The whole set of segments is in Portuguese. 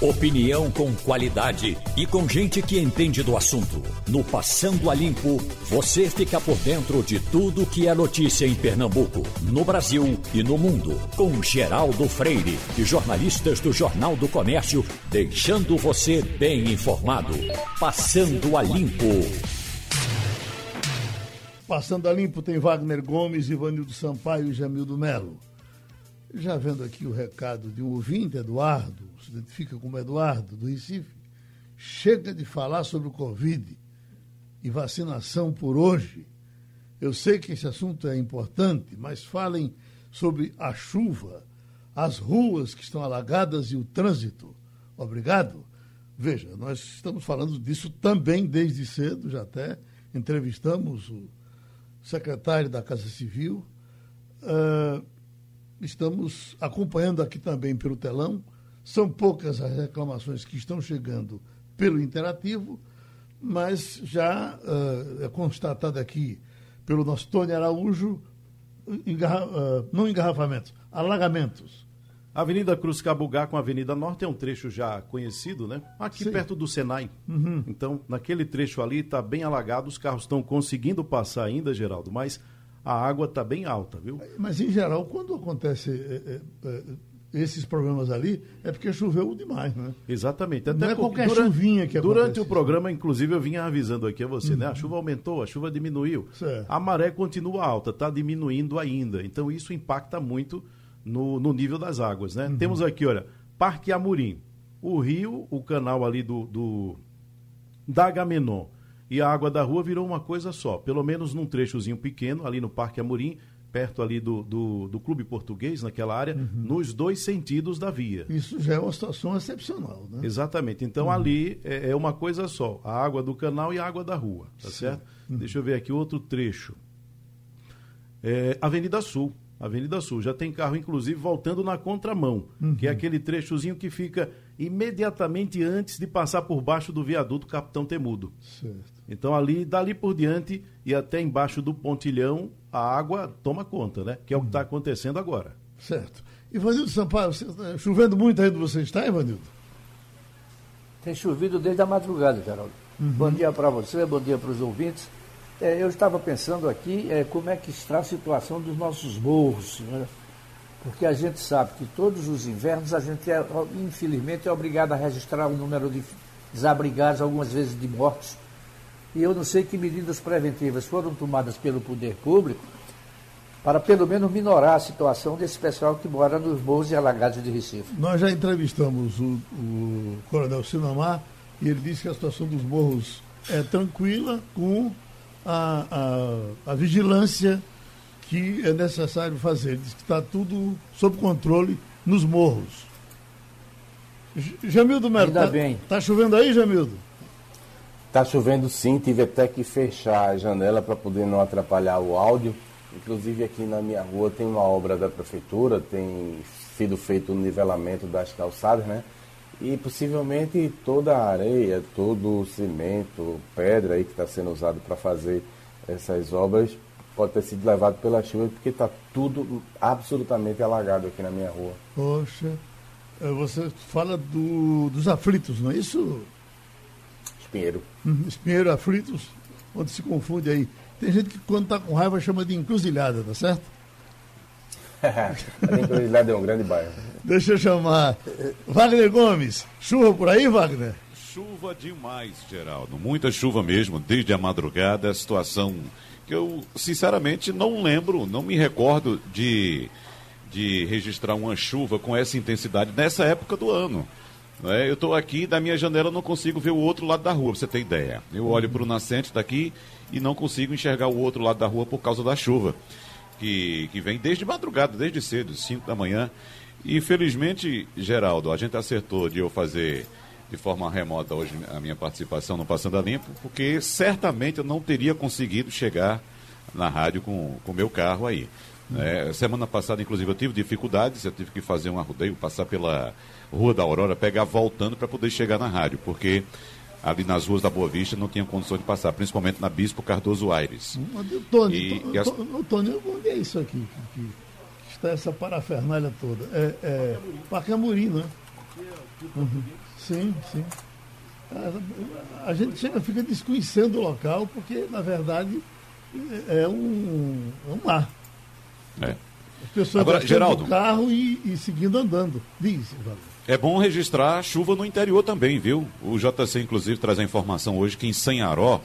Opinião com qualidade e com gente que entende do assunto. No Passando a Limpo, você fica por dentro de tudo que é notícia em Pernambuco, no Brasil e no mundo. Com Geraldo Freire e jornalistas do Jornal do Comércio, deixando você bem informado. Passando a Limpo. Passando a Limpo tem Wagner Gomes, Ivanildo Sampaio e Jamildo Melo. Já vendo aqui o recado de um ouvinte, Eduardo, se identifica como Eduardo, do Recife, chega de falar sobre o Covid e vacinação por hoje. Eu sei que esse assunto é importante, mas falem sobre a chuva, as ruas que estão alagadas e o trânsito. Obrigado. Veja, nós estamos falando disso também desde cedo, já até entrevistamos o secretário da Casa Civil. Uh, estamos acompanhando aqui também pelo telão. São poucas as reclamações que estão chegando pelo interativo, mas já uh, é constatado aqui pelo nosso Tony Araújo, engarra, uh, não engarrafamentos, alagamentos. Avenida Cruz Cabugá com a Avenida Norte é um trecho já conhecido, né? Aqui Sim. perto do Senai. Uhum. Então, naquele trecho ali está bem alagado, os carros estão conseguindo passar ainda, Geraldo, mas a água está bem alta, viu? Mas, em geral, quando acontece é, é, esses problemas ali, é porque choveu demais, né? Exatamente. Até Não é qualquer durante, chuvinha que Durante o programa, inclusive, eu vinha avisando aqui a você, uhum. né? A chuva aumentou, a chuva diminuiu. Certo. A maré continua alta, está diminuindo ainda. Então, isso impacta muito no, no nível das águas, né? Uhum. Temos aqui, olha, Parque Amorim. O rio, o canal ali do, do da Agamenon e a água da rua virou uma coisa só. Pelo menos num trechozinho pequeno, ali no Parque Amorim, perto ali do, do, do Clube Português, naquela área, uhum. nos dois sentidos da via. Isso já é uma situação excepcional, né? Exatamente. Então uhum. ali é, é, uma coisa só, a água do canal e a água da rua, tá Sim. certo? Uhum. Deixa eu ver aqui outro trecho. É, Avenida Sul. Avenida Sul. Já tem carro, inclusive, voltando na contramão, uhum. que é aquele trechozinho que fica imediatamente antes de passar por baixo do viaduto Capitão Temudo. Certo. Então, ali, dali por diante e até embaixo do pontilhão, a água toma conta, né? Que é o que está acontecendo agora. Certo. Ivanildo Sampaio, tá chovendo muito aí onde você está, Ivanildo? Tem chovido desde a madrugada, Geraldo. Uhum. Bom dia para você, bom dia para os ouvintes. É, eu estava pensando aqui é, como é que está a situação dos nossos morros, né? Porque a gente sabe que todos os invernos a gente, é, infelizmente, é obrigado a registrar o número de desabrigados, algumas vezes de mortos. E eu não sei que medidas preventivas foram tomadas pelo poder público para pelo menos minorar a situação desse pessoal que mora nos morros e alagados de Recife. Nós já entrevistamos o, o coronel Sinamar e ele disse que a situação dos morros é tranquila com a, a, a vigilância que é necessário fazer. Ele diz que está tudo sob controle nos morros. Jamildo Melo, está tá chovendo aí, Jamildo? Está chovendo sim, tive até que fechar a janela para poder não atrapalhar o áudio. Inclusive aqui na minha rua tem uma obra da prefeitura, tem sido feito o nivelamento das calçadas, né? E possivelmente toda a areia, todo o cimento, pedra aí que está sendo usado para fazer essas obras pode ter sido levado pela chuva porque está tudo absolutamente alagado aqui na minha rua. Poxa, é, você fala do, dos aflitos, não é isso? Espinheiro. Uhum, espinheiro, aflitos, onde se confunde aí. Tem gente que quando está com raiva chama de encruzilhada, tá certo? a encruzilhada é um grande bairro. Deixa eu chamar. Wagner Gomes, chuva por aí, Wagner? Chuva demais, Geraldo. Muita chuva mesmo, desde a madrugada. A situação que eu, sinceramente, não lembro, não me recordo de, de registrar uma chuva com essa intensidade nessa época do ano. É, eu estou aqui, da minha janela não consigo ver o outro lado da rua, pra você ter ideia. Eu olho para o nascente daqui e não consigo enxergar o outro lado da rua por causa da chuva, que, que vem desde madrugada, desde cedo, 5 da manhã. E felizmente, Geraldo, a gente acertou de eu fazer de forma remota hoje a minha participação no Passando a Limpo, porque certamente eu não teria conseguido chegar na rádio com o meu carro aí. É, semana passada, inclusive, eu tive dificuldades, eu tive que fazer um arrudeio, passar pela Rua da Aurora, pegar voltando para poder chegar na rádio, porque ali nas ruas da Boa Vista não tinha condição de passar, principalmente na Bispo Cardoso Aires. Tony, e, e as... Tony, onde é isso aqui? Que, que está essa parafernália toda? É, é Parque Amorim, não é? Uhum. Sim, sim. A, a gente chega, fica desconhecendo o local, porque, na verdade, é um, é um mar. É. As pessoas Agora, Geraldo, do carro e, e seguindo andando. Diz, É bom registrar chuva no interior também, viu? O JC, inclusive, traz a informação hoje que em Sanharó,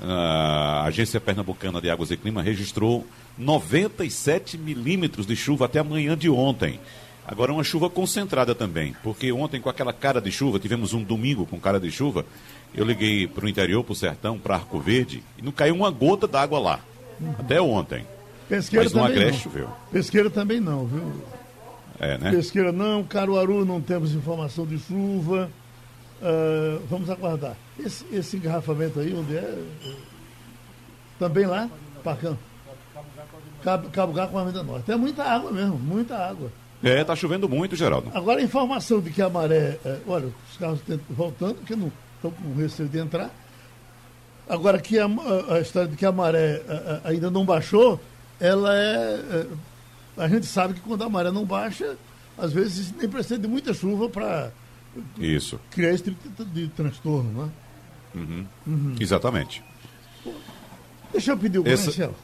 a Agência Pernambucana de Águas e Clima registrou 97 milímetros de chuva até amanhã de ontem. Agora, uma chuva concentrada também, porque ontem, com aquela cara de chuva, tivemos um domingo com cara de chuva. Eu liguei para o interior, para o sertão, para Arco Verde, e não caiu uma gota d'água lá. Uhum. Até ontem. Pesqueira Mas no Agreste choveu. Pesqueira também não, viu? É, né? Pesqueira não, Caruaru não temos informação de chuva. Uh, vamos aguardar. Esse, esse engarrafamento aí, onde é? Também lá? Parcão. Cabo, com a Avenida Norte. É muita água mesmo, muita água. É, tá chovendo muito, Geraldo. Agora a informação de que a maré. É, olha, os carros estão voltando, porque não estão com receio de entrar. Agora que a, a, história de que a maré a, ainda não baixou, ela é, é, A gente sabe que quando a maré não baixa, às vezes nem precisa de muita chuva para isso. criar esse tipo de, de transtorno, não é? Uhum. Uhum. Exatamente. Deixa eu pedir o Essa... Marcelo.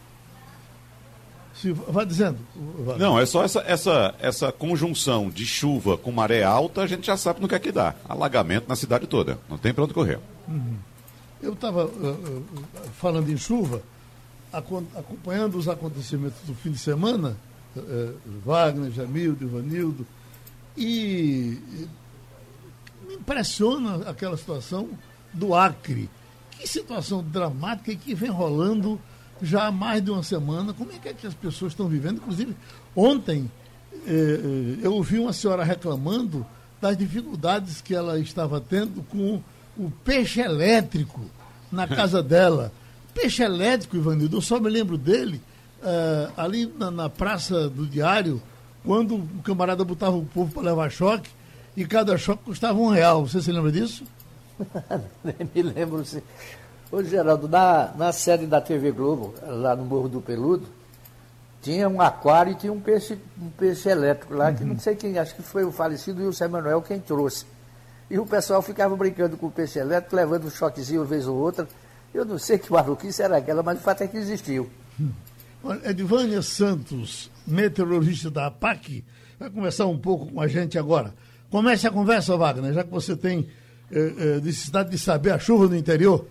Se, vai dizendo. Vai. Não, é só essa, essa, essa conjunção de chuva com maré alta, a gente já sabe no que é que dá. Alagamento na cidade toda. Não tem para onde correr. Uhum. Eu estava uh, uh, falando em chuva, acompanhando os acontecimentos do fim de semana, uh, Wagner, Jamildo, Ivanildo, e me impressiona aquela situação do Acre. Que situação dramática e que vem rolando já há mais de uma semana. Como é que, é que as pessoas estão vivendo? Inclusive, ontem eh, eh, eu ouvi uma senhora reclamando das dificuldades que ela estava tendo com o peixe elétrico na casa dela. Peixe elétrico, Ivanildo, eu só me lembro dele uh, ali na, na, Praça do Diário, quando o camarada botava o povo para levar choque e cada choque custava um real. Você se lembra disso? Nem me lembro. Sim. Ô, Geraldo, na, na sede da TV Globo, lá no Morro do Peludo, tinha um aquário e tinha um peixe, um peixe elétrico lá, uhum. que não sei quem, acho que foi o falecido Wilson Manuel quem trouxe. E o pessoal ficava brincando com o peixe elétrico, levando um choquezinho uma vez ou outra. Eu não sei que maluquice era aquela, mas o fato é que existiu. Hum. Edvânia Santos, meteorologista da APAC, vai conversar um pouco com a gente agora. Comece a conversa, Wagner, já que você tem eh, eh, necessidade de saber a chuva no interior.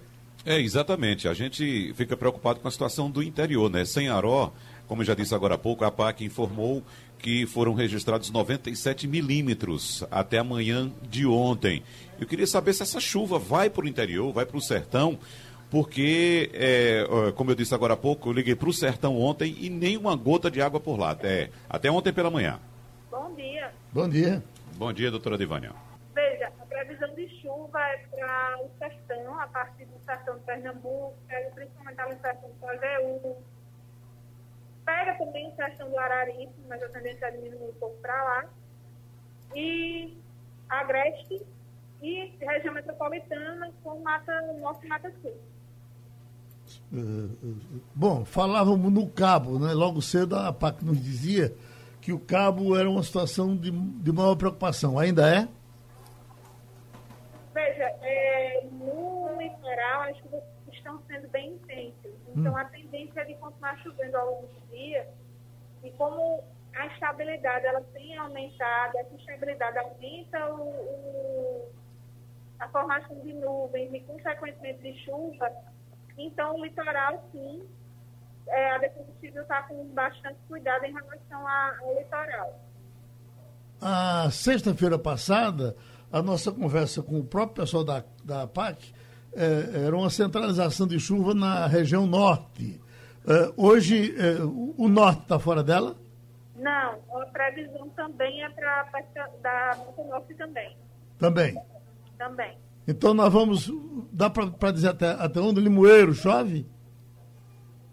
É, exatamente. A gente fica preocupado com a situação do interior, né? Sem Aró, como eu já disse agora há pouco, a PAC informou que foram registrados 97 milímetros até amanhã de ontem. Eu queria saber se essa chuva vai para o interior, vai para o sertão, porque, é, como eu disse agora há pouco, eu liguei para o sertão ontem e nem uma gota de água por lá, até, até ontem pela manhã. Bom dia. Bom dia. Bom dia, doutora Divânia é para o sertão, a partir do sertão de Pernambuco, principalmente ali no sertão do Pajeú. Pega também o sertão do Araripe, mas a tendência é diminuir um pouco para lá. E Agreste e região metropolitana com Mata Norte e Mata Sul. Uh, bom, falávamos no Cabo, né? Logo cedo a PAC nos dizia que o Cabo era uma situação de, de maior preocupação. Ainda é? Veja, é, no litoral as chuvas estão sendo bem intensas. Então, hum. a tendência é de continuar chovendo ao longo do dia. E como a estabilidade ela tem aumentado, essa estabilidade aumenta o, o, a formação de nuvens e, consequentemente, de chuva, então o litoral, sim, é, a Defesa Civil está com bastante cuidado em relação a, ao litoral. A sexta-feira passada, a nossa conversa com o próprio pessoal da, da PAC é, era uma centralização de chuva na região norte. É, hoje, é, o norte está fora dela? Não, a previsão também é para da norte também. Também? Também. Então nós vamos, dá para dizer até, até onde Limoeiro chove?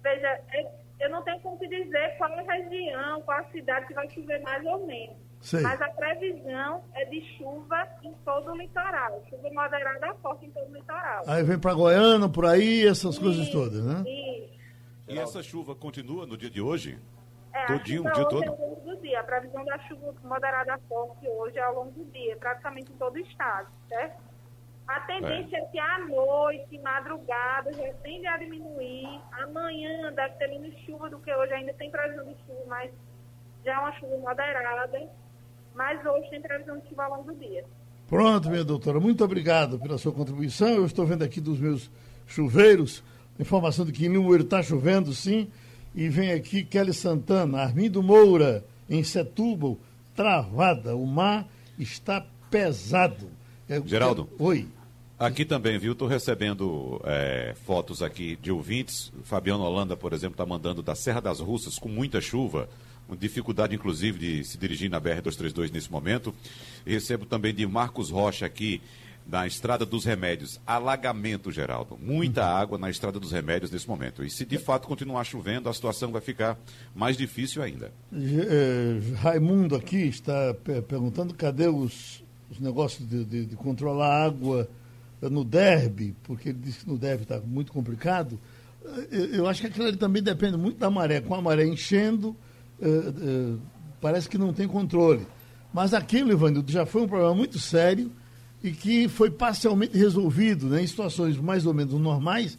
Veja, eu não tenho como te dizer qual a região, qual a cidade que vai chover mais ou menos. Sei. Mas a previsão é de chuva em todo o litoral. Chuva moderada forte em todo o litoral. Aí vem para Goiânia, por aí, essas coisas todas, né? Isso. E essa chuva continua no dia de hoje? É, Todinho, o dia todo? É do dia. a previsão da chuva moderada forte hoje é ao longo do dia, praticamente em todo o estado, certo? A tendência é, é que à noite, madrugada, já tende a diminuir. Amanhã deve ter menos chuva do que hoje, ainda tem previsão de chuva, mas já é uma chuva moderada. Mas hoje tem previsão de chuva ao longo do dia. Pronto, minha doutora, muito obrigado pela sua contribuição. Eu estou vendo aqui dos meus chuveiros, informação de que em Limoeiro está chovendo, sim. E vem aqui Kelly Santana, Armindo Moura, em Setúbal, travada. O mar está pesado. É, Geraldo. É, oi. Aqui também, viu? Estou recebendo é, fotos aqui de ouvintes. Fabiano Holanda, por exemplo, está mandando da Serra das Russas com muita chuva, dificuldade, inclusive, de se dirigir na BR-232 nesse momento. Recebo também de Marcos Rocha aqui, na Estrada dos Remédios. Alagamento, Geraldo. Muita uhum. água na Estrada dos Remédios nesse momento. E se de fato continuar chovendo, a situação vai ficar mais difícil ainda. É, Raimundo aqui está perguntando cadê os, os negócios de, de, de controlar a água no derby, porque ele disse que no derby está muito complicado. Eu, eu, acho que aquilo ali também depende muito da maré. Com a maré enchendo, uh, uh, parece que não tem controle. Mas aquilo, Ivanildo, já foi um problema muito sério e que foi parcialmente resolvido né, em situações mais ou menos normais.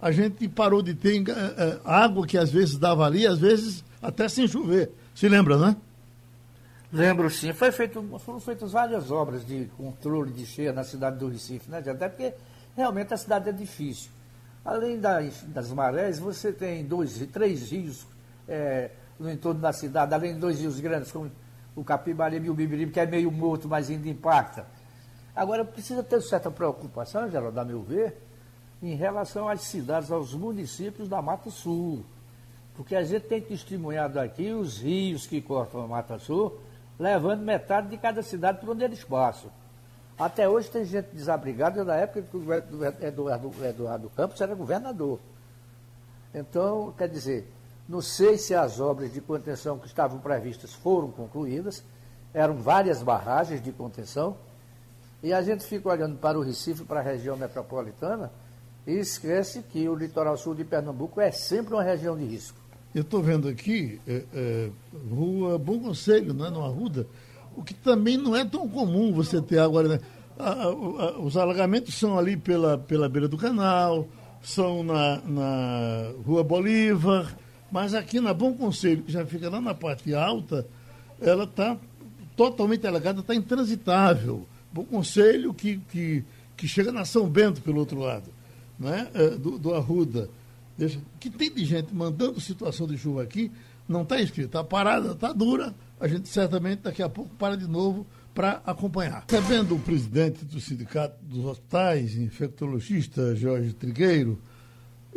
A gente parou de ter uh, água que às vezes dava ali, às vezes até sem chover. Se lembra, né? Lembro sim, Foi feito, foram feitas várias obras de controle de cheia na cidade do Recife, né? até porque realmente a cidade é difícil. Além das, das marés, você tem dois, três rios é, no entorno da cidade, além de dois rios grandes, como o Capibaribe e o Bibiribe, que é meio morto, mas ainda impacta. Agora, precisa ter certa preocupação, Geraldo, a meu ver, em relação às cidades, aos municípios da Mata Sul. Porque a gente tem testemunhado aqui os rios que cortam a Mata Sul, levando metade de cada cidade para onde eles passam. Até hoje tem gente desabrigada da época que o Eduardo, Eduardo Campos era governador. Então, quer dizer, não sei se as obras de contenção que estavam previstas foram concluídas, eram várias barragens de contenção, e a gente fica olhando para o Recife, para a região metropolitana, e esquece que o litoral sul de Pernambuco é sempre uma região de risco. Eu estou vendo aqui, é, é, rua Bom Conselho, né, no Arruda, o que também não é tão comum você ter agora. Né? os alagamentos são ali pela, pela beira do canal, são na, na Rua Bolívar, mas aqui na Bom Conselho, que já fica lá na parte alta, ela está totalmente alagada, está intransitável. Bom Conselho que, que, que chega na São Bento pelo outro lado, né? Do, do Arruda. Deixa, que tem de gente mandando situação de chuva aqui, não está escrito. Está parada, está dura. A gente certamente daqui a pouco para de novo para acompanhar. Recebendo o presidente do Sindicato dos Hospitais, infectologista Jorge Trigueiro,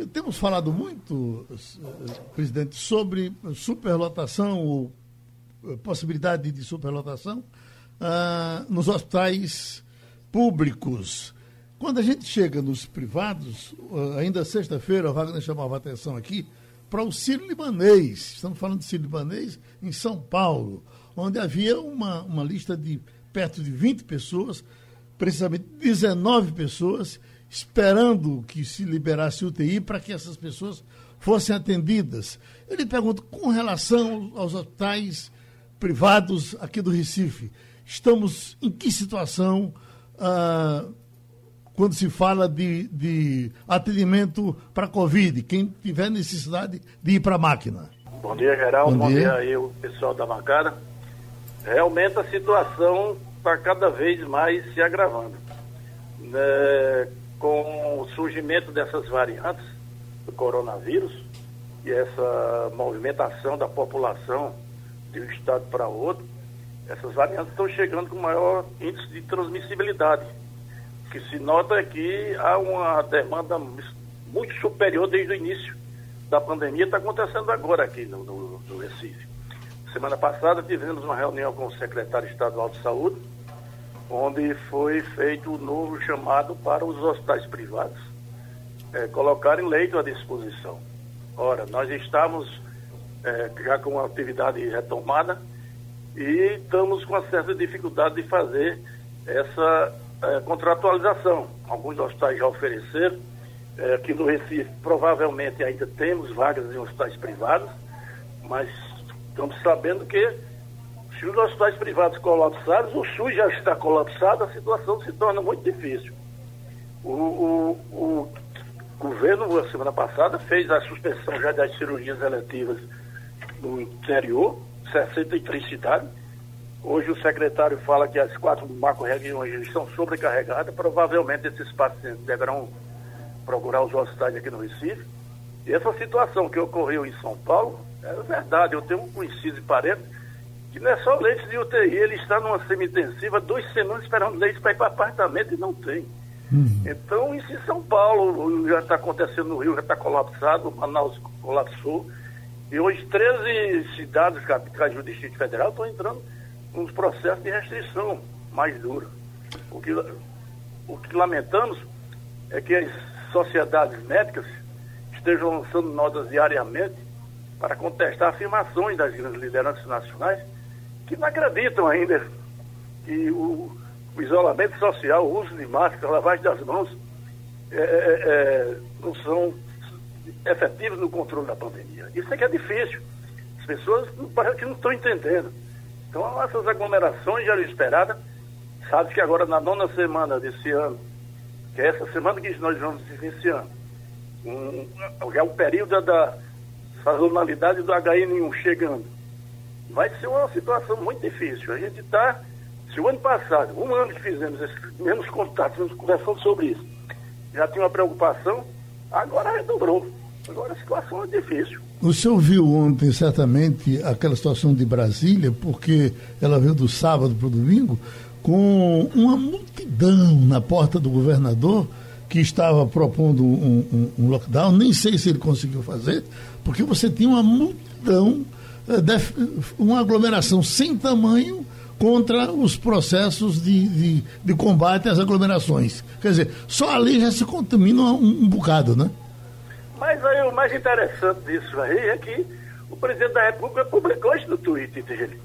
temos falado muito, eh, presidente, sobre superlotação ou eh, possibilidade de superlotação ah, nos hospitais públicos. Quando a gente chega nos privados, uh, ainda sexta-feira, a Wagner chamava a atenção aqui para o Sírio Libanês. Estamos falando de Sírio Libanês em São Paulo, onde havia uma, uma lista de perto de 20 pessoas, precisamente 19 pessoas, esperando que se liberasse UTI para que essas pessoas fossem atendidas. Eu lhe pergunto, com relação aos hospitais privados aqui do Recife, estamos em que situação? Uh, quando se fala de, de atendimento para Covid, quem tiver necessidade de ir para a máquina. Bom dia, Geraldo. Bom, Bom dia. dia aí, o pessoal da bancada. Realmente a situação está cada vez mais se agravando. Né, com o surgimento dessas variantes do coronavírus e essa movimentação da população de um estado para outro, essas variantes estão chegando com maior índice de transmissibilidade que se nota é que há uma demanda muito superior desde o início da pandemia, está acontecendo agora aqui no, no, no, Recife. Semana passada tivemos uma reunião com o secretário estadual de saúde, onde foi feito o novo chamado para os hospitais privados é, colocarem leito à disposição. Ora, nós estamos é, já com a atividade retomada e estamos com uma certa dificuldade de fazer essa é, contratualização. Alguns hospitais já ofereceram. É, aqui no Recife, provavelmente ainda temos vagas em hospitais privados, mas estamos sabendo que Se os hospitais privados colapsados, o SUS já está colapsado, a situação se torna muito difícil. O, o, o governo, a semana passada, fez a suspensão já das cirurgias eletivas no interior, 63 cidades. Hoje o secretário fala que as quatro macro-regiões estão sobrecarregadas. Provavelmente esses pacientes deverão procurar os hospitais aqui no Recife. E essa situação que ocorreu em São Paulo, é verdade. Eu tenho um conhecido e parente que não é só leite de UTI, ele está numa semi-intensiva, duas semanas esperando leite para ir para apartamento e não tem. Uhum. Então, isso em São Paulo já está acontecendo no Rio, já está colapsado, Manaus colapsou. E hoje 13 cidades capitais do Distrito Federal estão entrando nos processos de restrição mais dura. O que, o que lamentamos é que as sociedades médicas estejam lançando notas diariamente para contestar afirmações das grandes lideranças nacionais que não acreditam ainda que o, o isolamento social, o uso de máscara, lavagem das mãos é, é, é, não são efetivos no controle da pandemia. Isso é que é difícil. As pessoas parece que não estão entendendo. Então, essas aglomerações já eram esperadas. Sabe que agora, na nona semana desse ano, que é essa semana que nós vamos iniciando, um, é o período da sazonalidade do HN1 chegando. Vai ser uma situação muito difícil. A gente está, se o ano passado, um ano que fizemos esses mesmos contatos, conversando sobre isso, já tinha uma preocupação, agora redobrou. Agora a situação é difícil. O senhor viu ontem, certamente, aquela situação de Brasília, porque ela veio do sábado para o domingo, com uma multidão na porta do governador que estava propondo um, um, um lockdown. Nem sei se ele conseguiu fazer, porque você tinha uma multidão, uma aglomeração sem tamanho contra os processos de, de, de, combate às aglomerações. Quer dizer, só ali já se contamina um, um bocado, né? Mas aí o mais interessante disso aí é que o presidente da República publicou isso no Twitter dele,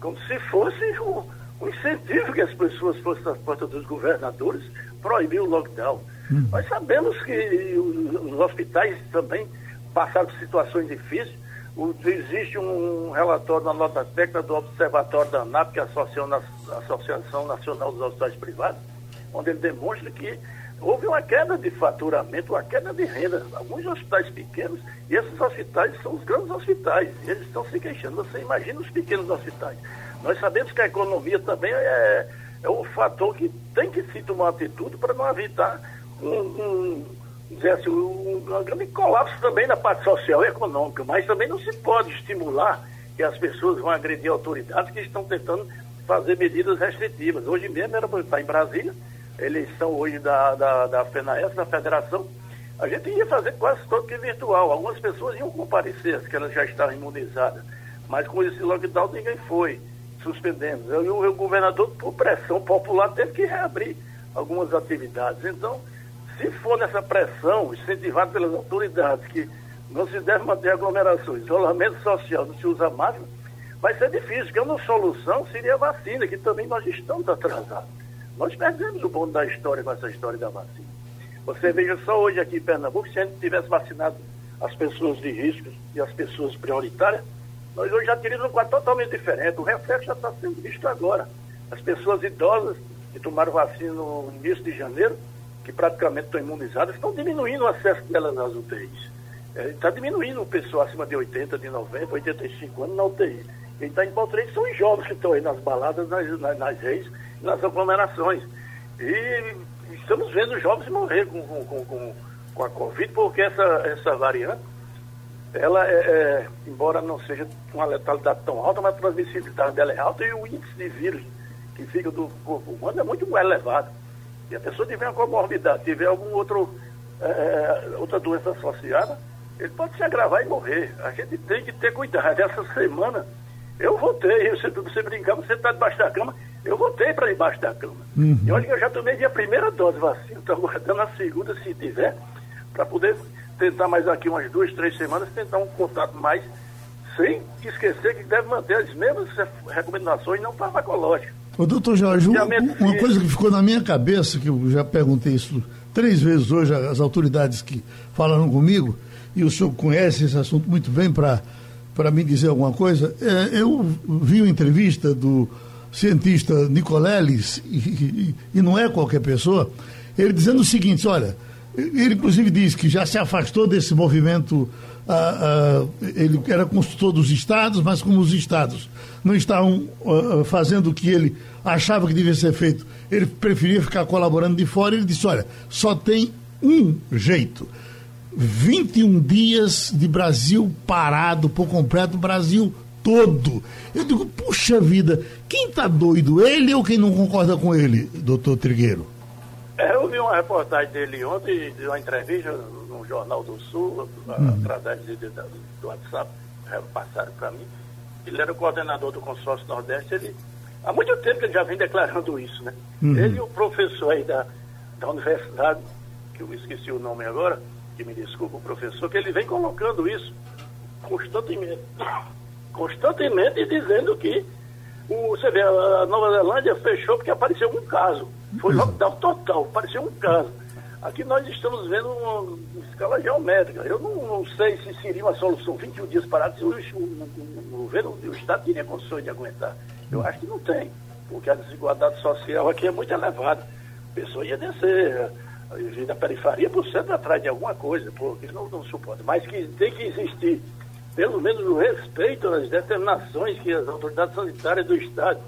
como se fosse um, um incentivo que as pessoas fossem às portas dos governadores proibir o lockdown. Hum. Nós sabemos que os, os, hospitais também passaram por situações difíceis. Existe um relatório na nota técnica do Observatório da ANAP, que é a Associação Nacional dos Hospitais Privados, onde ele demonstra que houve uma queda de faturamento, uma queda de renda. Alguns hospitais pequenos, e esses hospitais são os grandes hospitais, eles estão se queixando. Você imagina os pequenos hospitais. Nós sabemos que a economia também é, é fator que tem que se tomar atitude para não evitar um, um, assim, um, grande colapso também na parte social e econômica, mas também não se pode estimular que as pessoas vão agredir autoridades que estão tentando fazer medidas restritivas. Hoje mesmo era para estar em Brasília, eleição hoje da, da, da FENAES, da federação, a gente ia fazer quase todo que virtual. Algumas pessoas iam comparecer, que elas já estavam imunizadas. Mas com esse lockdown ninguém foi. Suspendemos. Eu, o, o governador, por pressão popular, teve que reabrir algumas atividades. Então, se for nessa pressão, incentivada pelas autoridades, que não se deve manter aglomerações, isolamento social, não se usa máscara, vai ser difícil, porque uma solução seria a vacina, que também nós estamos atrasados. Nós perdemos o bonde da história com essa história da vacina. Você veja só hoje aqui em Pernambuco, se a gente tivesse vacinado as pessoas de risco e as pessoas prioritárias, nós hoje já teríamos um quadro totalmente diferente. O reflexo já está sendo visto agora. As pessoas idosas que tomaram vacina no início de janeiro, que praticamente estão imunizadas, estão diminuindo o acesso delas às UTIs. Está é, diminuindo o pessoal acima de 80, de 90, 85 anos na UTI. Quem está em Baltrei são os jovens que estão aí nas baladas, nas, nas, nas reis, nas aglomerações. E estamos vendo jovens morrer com, com, com, com a Covid, porque essa, essa variante, ela é, é, embora não seja uma letalidade tão alta, mas a transmissibilidade dela é alta e o índice de vírus que fica do corpo humano é muito elevado. E a pessoa tiver uma comorbidade, tiver algum outro, é, é, outra doença associada, ele pode se agravar e morrer. A gente tem que ter cuidado. Essa semana eu voltei, você, você brincava, você está debaixo da cama, eu voltei para debaixo da cama. Uhum. E olha que eu já tomei a primeira dose de vacina, estou aguardando a segunda, se tiver, para poder tentar mais aqui umas duas, três semanas, tentar um contato mais, sem esquecer que deve manter as mesmas recomendações não farmacológicas. Ô, doutor Jorge, uma, uma coisa que ficou na minha cabeça, que eu já perguntei isso três vezes hoje às autoridades que falaram comigo, e o senhor conhece esse assunto muito bem para me dizer alguma coisa. É, eu vi uma entrevista do cientista Nicoleles, e, e, e, não é qualquer pessoa, ele dizendo o seguinte: olha, ele inclusive diz que já se afastou desse movimento. Ah, ah, ele era consultor dos estados, mas como os estados não estavam ah, fazendo o que ele achava que devia ser feito, ele preferia ficar colaborando de fora. Ele disse: olha, só tem um jeito 21 dias de Brasil parado por completo, Brasil todo. Eu digo, puxa vida, quem tá doido, ele ou quem não concorda com ele, doutor Trigueiro? É, eu vi uma reportagem dele ontem, de uma entrevista Jornal do Sul, hum. através de, de, do WhatsApp, passaram para mim. Ele era o coordenador do consórcio Nordeste, ele há muito tempo ele já vem declarando isso, né? Uhum. Ele e o professor aí da, da universidade, que eu esqueci o nome agora, que me desculpa o professor, que ele vem colocando isso constantemente. Constantemente dizendo que o, você vê, a Nova Zelândia fechou porque apareceu um caso. Foi lockdown total, apareceu um caso. Aqui nós estamos vendo uma, escala geométrica. Eu não, não, sei se seria uma solução 21 dias parados se o, o, o governo o Estado teria condições de aguentar. Eu acho que não tem, porque a desigualdade social aqui é muito elevada. A pessoa ia descer da periferia por centro atrás de alguma coisa, porque não, não suporta. Mas que tem que existir, pelo menos o respeito às determinações que as autoridades sanitárias do Estado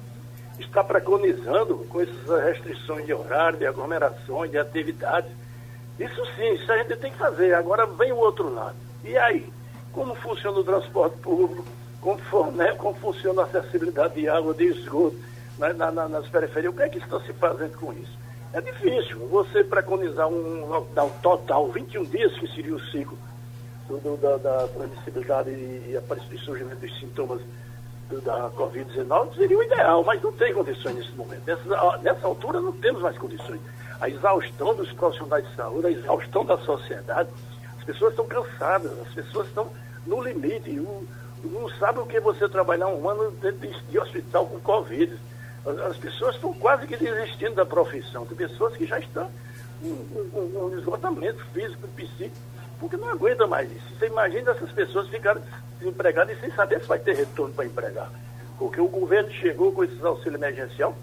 estão preconizando com essas restrições de horário, de aglomerações, de atividades. Isso sim, isso a gente tem que fazer. Agora vem o outro lado. E aí? Como funciona o transporte público? Como, for, né, como funciona a acessibilidade de água, de esgoto né, na, na, nas periferias? O que é que está se fazendo com isso? É difícil você preconizar um lockdown total, 21 dias, que seria o ciclo do, da, da, transmissibilidade e, e surgimento dos sintomas do, da Covid-19, seria o ideal, mas não tem condições nesse momento. Nessa, nessa altura não temos mais condições. A exaustão dos profissionais de saúde, a exaustão da sociedade, as pessoas estão cansadas, as pessoas estão no limite. não sabe o que você trabalhar um ano dentro de, de hospital com Covid as pessoas estão quase que desistindo da profissão. Tem pessoas que já estão com um esgotamento físico, psíquico, porque não aguenta mais isso. Você imagina essas pessoas ficarem desempregadas e sem saber se vai ter retorno para empregar. Porque o governo chegou com esses auxílios emergencial,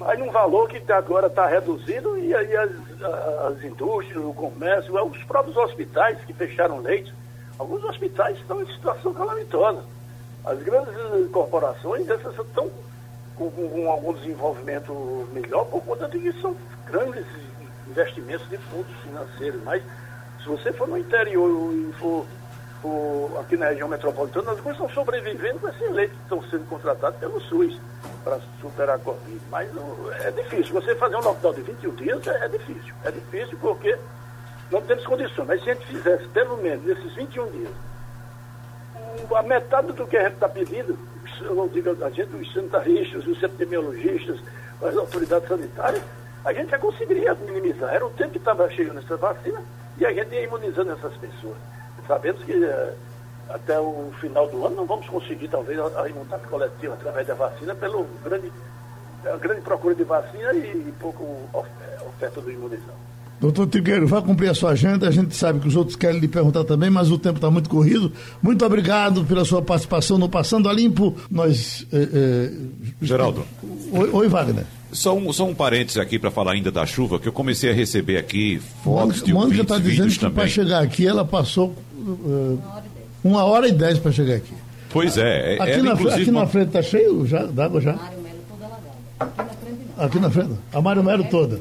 mas num valor que agora está reduzido e aí as, as indústrias, o comércio, os próprios hospitais que fecharam leitos, alguns hospitais estão em situação calamitosa. As grandes corporações, essas estão com, com algum desenvolvimento melhor por conta de que são grandes investimentos de fundos financeiros. Mas se você for no interior e for, for aqui na região metropolitana, as coisas estão sobrevivendo com esses leitos que estão sendo contratados pelo SUS para superar a Covid. Mas é difícil. Você fazer um lockdown de 21 dias é, é difícil. É difícil porque não temos condições. Mas se a gente fizesse, pelo menos, nesses 21 dias, a metade do que a gente está pedindo, eu não digo a gente, os sanitaristas, os epidemiologistas, as autoridades sanitárias, a gente já conseguiria minimizar. Era o tempo que estava chegando essa vacina e a gente ia imunizando essas pessoas. Sabemos que eh, até o final do ano não vamos conseguir, talvez, a imunidade coletiva através da vacina, pelo grande, a grande procura de vacina e, e pouco oferta do imunizão. Doutor Trigueiro, vai cumprir a sua agenda. A gente sabe que os outros querem lhe perguntar também, mas o tempo está muito corrido. Muito obrigado pela sua participação no Passando a Limpo. Nós. Eh, eh, Geraldo. Oi, oi, Wagner. Só um, só um parênteses aqui para falar ainda da chuva, que eu comecei a receber aqui fotos de Mônica está dizendo que para chegar aqui ela passou uh, uma hora e dez para chegar aqui. Pois é. é aqui, na, aqui na frente está cheio já, d'água já? Mário Melo toda alagada. Aqui na frente não. Aqui na frente? A Mário Melo toda.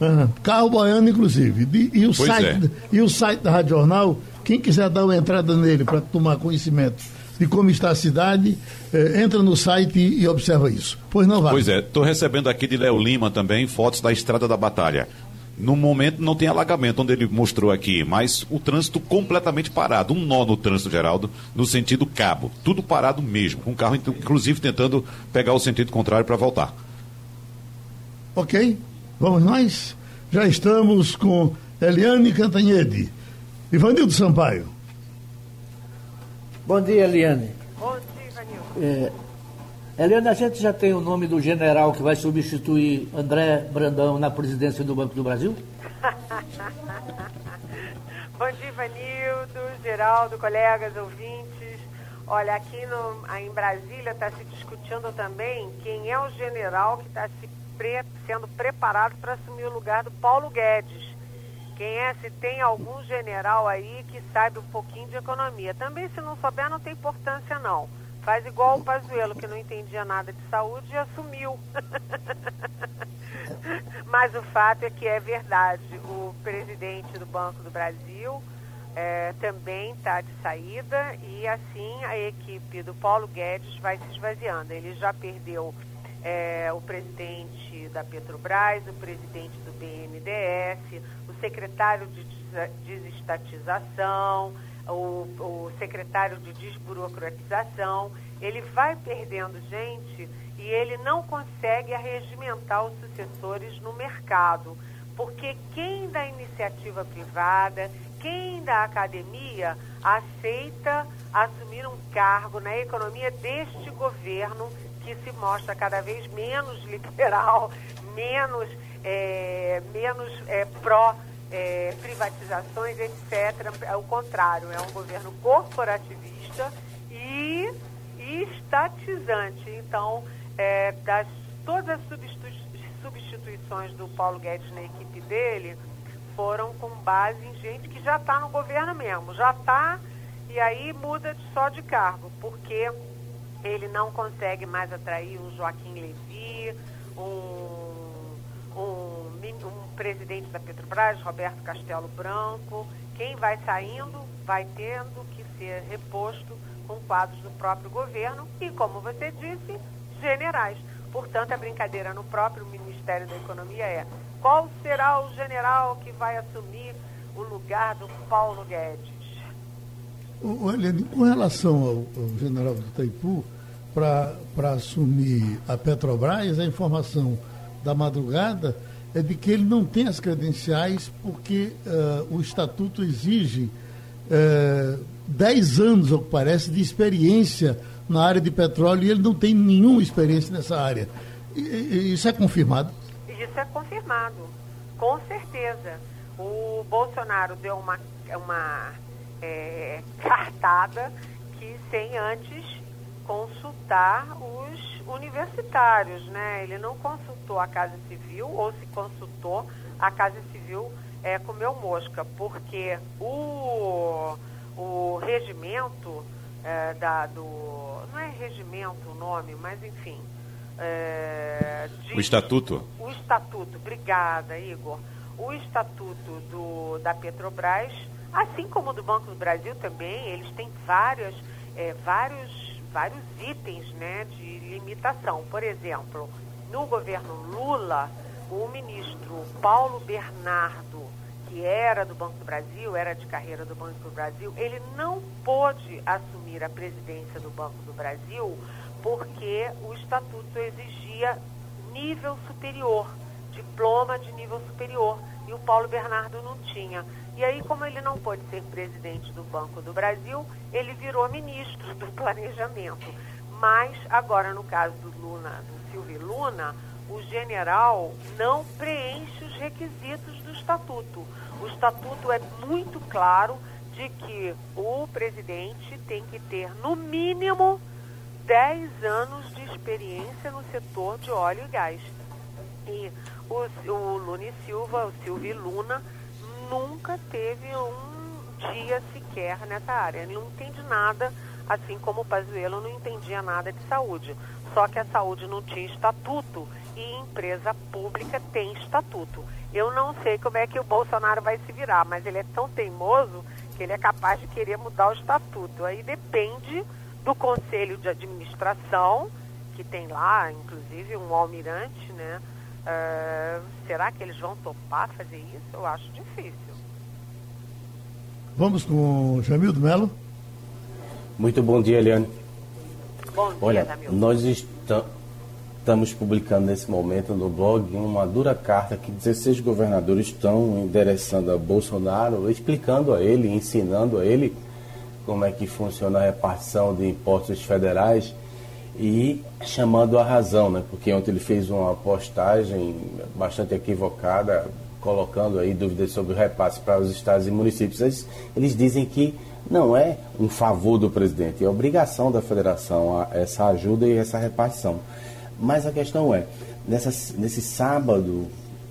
Uhum. Carro boiando, inclusive. E, e o site, é. e o site da Rádio Jornal, quem quiser dar uma entrada nele para tomar conhecimento de como está a cidade, eh, entra no site e, e, observa isso. Pois não, vai. Pois é, estou recebendo aqui de Léo Lima também fotos da Estrada da Batalha. No momento não tem alagamento, onde ele mostrou aqui, mas o trânsito completamente parado. Um nó no trânsito, Geraldo, no sentido cabo. Tudo parado mesmo, com o carro, inclusive, tentando pegar o sentido contrário para voltar. Ok. Vamos nós? Já estamos com Eliane Cantanhede. Ivanildo Sampaio. Bom dia, Eliane. Bom dia, Ivanildo. É, Eliane, a gente já tem o nome do general que vai substituir André Brandão na presidência do Banco do Brasil? Bom dia, Ivanildo, Geraldo, colegas, ouvintes. Olha, aqui no, em Brasília está se discutindo também quem é o general que está se pre, sendo preparado para assumir o lugar do Paulo Guedes. Quem é, se tem algum general aí que sabe um pouquinho de economia. Também, se não souber, não tem importância, não. Faz igual o Pazuello, que não entendia nada de saúde e assumiu. Mas o fato é que é verdade. O presidente do Banco do Brasil é, também está de saída e assim a equipe do Paulo Guedes vai se esvaziando. Ele já perdeu é, o presidente da Petrobras, o presidente do BNDES, o secretário de desestatização, o, o secretário de desburocratização. Ele vai perdendo gente e ele não consegue arregimentar os sucessores no mercado. Porque quem da iniciativa privada, quem da academia aceita assumir um cargo na economia deste governo que se mostra cada vez menos liberal, menos, é, menos é, pró é, privatizações, etc. É o contrário, é um governo corporativista e, estatizante. Então, é, das, todas as substituições do Paulo Guedes na equipe dele, foram com base em gente que já está no governo mesmo, já está e aí muda só de cargo, porque ele não consegue mais atrair um Joaquim Levy, um, um, um presidente da Petrobras, Roberto Castelo Branco. Quem vai saindo vai tendo que ser reposto com quadros do próprio governo e, como você disse, generais. Portanto, a brincadeira no próprio Ministério da Economia é qual será o general que vai assumir o lugar do Paulo Guedes? Eliane, com relação ao, ao general do Itaipu, para assumir a Petrobras, a informação da madrugada é de que ele não tem as credenciais porque uh, o estatuto exige uh, 10 anos, ao que parece, de experiência na área de petróleo e ele não tem nenhuma experiência nessa área. E, e, isso é confirmado? isso é confirmado, com certeza. O Bolsonaro deu uma, uma é, cartada que sem antes consultar os universitários, né? Ele não consultou a Casa Civil, ou se consultou, a Casa Civil é, comeu mosca, porque o, o regimento é, da, do. Não é regimento o nome, mas enfim, é, de, o estatuto? O estatuto, obrigada, Igor. O estatuto do, da Petrobras, assim como do Banco do Brasil também, eles têm várias, é, vários, vários itens né, de limitação. Por exemplo, no governo Lula, o ministro Paulo Bernardo, que era do Banco do Brasil, era de carreira do Banco do Brasil, ele não pôde assumir a presidência do Banco do Brasil porque o estatuto exigia nível superior, diploma de nível superior, e o Paulo Bernardo não tinha. E aí, como ele não pôde ser presidente do Banco do Brasil, ele virou ministro do planejamento. Mas agora, no caso do Luna, do Silvio Luna, o general não preenche os requisitos do estatuto. O estatuto é muito claro de que o presidente tem que ter, no mínimo, 10 anos de experiência no setor de óleo e gás. E o, o Silva, o Silvio Luna, nunca teve um dia sequer nessa área. Ele não entende nada, assim como o Pazuello não entendia nada de saúde. Só que a saúde não tinha estatuto e empresa pública tem estatuto. Eu não sei como é que o Bolsonaro vai se virar, mas ele é tão teimoso que ele é capaz de querer mudar o estatuto. Aí depende do Conselho de Administração, que tem lá, inclusive, um almirante, né? Uh, será que eles vão topar fazer isso? Eu acho difícil. Vamos com o Jamildo Melo. Muito bom dia, Eliane. Bom dia, Olha, Jamildo. nós estamos publicando nesse momento no blog uma dura carta que 16 governadores estão endereçando a Bolsonaro, explicando a ele, ensinando a ele como é que funciona a repartição de impostos federais e chamando a razão, né? Porque ontem ele fez uma postagem bastante equivocada, colocando aí dúvidas sobre o repasse para os estados e municípios. Eles, eles dizem que Não é um favor do presidente, é obrigação da federação essa ajuda e essa repartição. Mas a questão é, nessa, nesse sábado,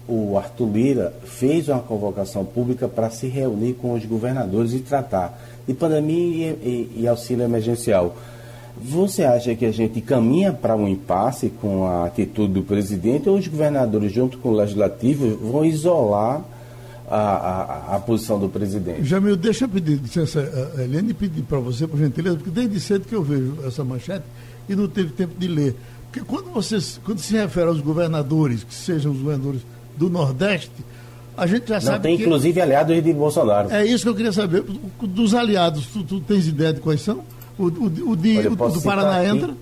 o Arthur Lira fez uma convocação pública para se reunir com os governadores e tratar de pandemia e, e, e auxílio emergencial. Você acha que a gente caminha para um impasse com a atitude do presidente ou os governadores, junto com o legislativo, vão isolar a, a, a posição do presidente? Jamil, deixa eu pedir licença, a Eliane, pedir para você, por gentileza, porque desde cedo que eu vejo essa manchete e não teve tempo de ler. Porque quando, você, quando se refere aos governadores, que sejam os governadores do Nordeste, a gente já não sabe. Tem que... inclusive aliados de Bolsonaro. É isso que eu queria saber. Dos aliados, tu, tu tens ideia de quais são? O, o, o, de, Olha, o do Paraná aqui. entra?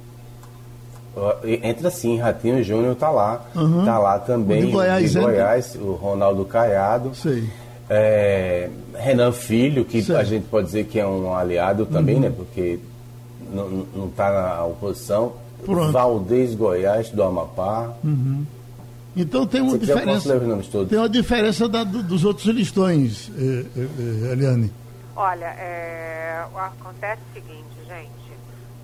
Entra sim, Ratinho Júnior está lá. Uhum. Tá lá também o de Goiás, de Goiás o Ronaldo Caiado. Sei. É, Renan Filho, que Sei. a gente pode dizer que é um aliado também, uhum. né? Porque não está na oposição. Pronto. Valdez Goiás, do Amapá. Uhum. Então tem uma diferença. Tem uma diferença da, do, dos outros listões, eh, eh, eh Eliane. Olha, é, acontece o seguinte, gente.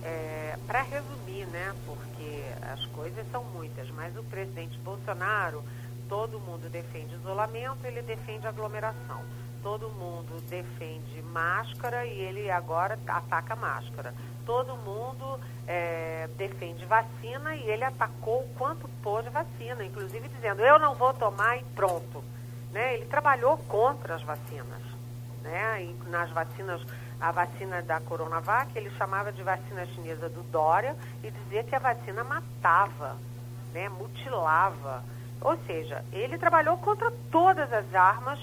É, Para resumir, né? Porque as coisas são muitas, mas o presidente Bolsonaro, todo mundo defende isolamento, ele defende aglomeração. Todo mundo defende máscara e ele agora ataca máscara. Todo mundo é, defende vacina e ele atacou o quanto pôde vacina, inclusive dizendo eu não vou tomar e pronto. Né? Ele trabalhou contra as vacinas. Né? E nas vacinas, a vacina da Coronavac, ele chamava de vacina chinesa do Dória e dizia que a vacina matava, né? mutilava. Ou seja, ele trabalhou contra todas as armas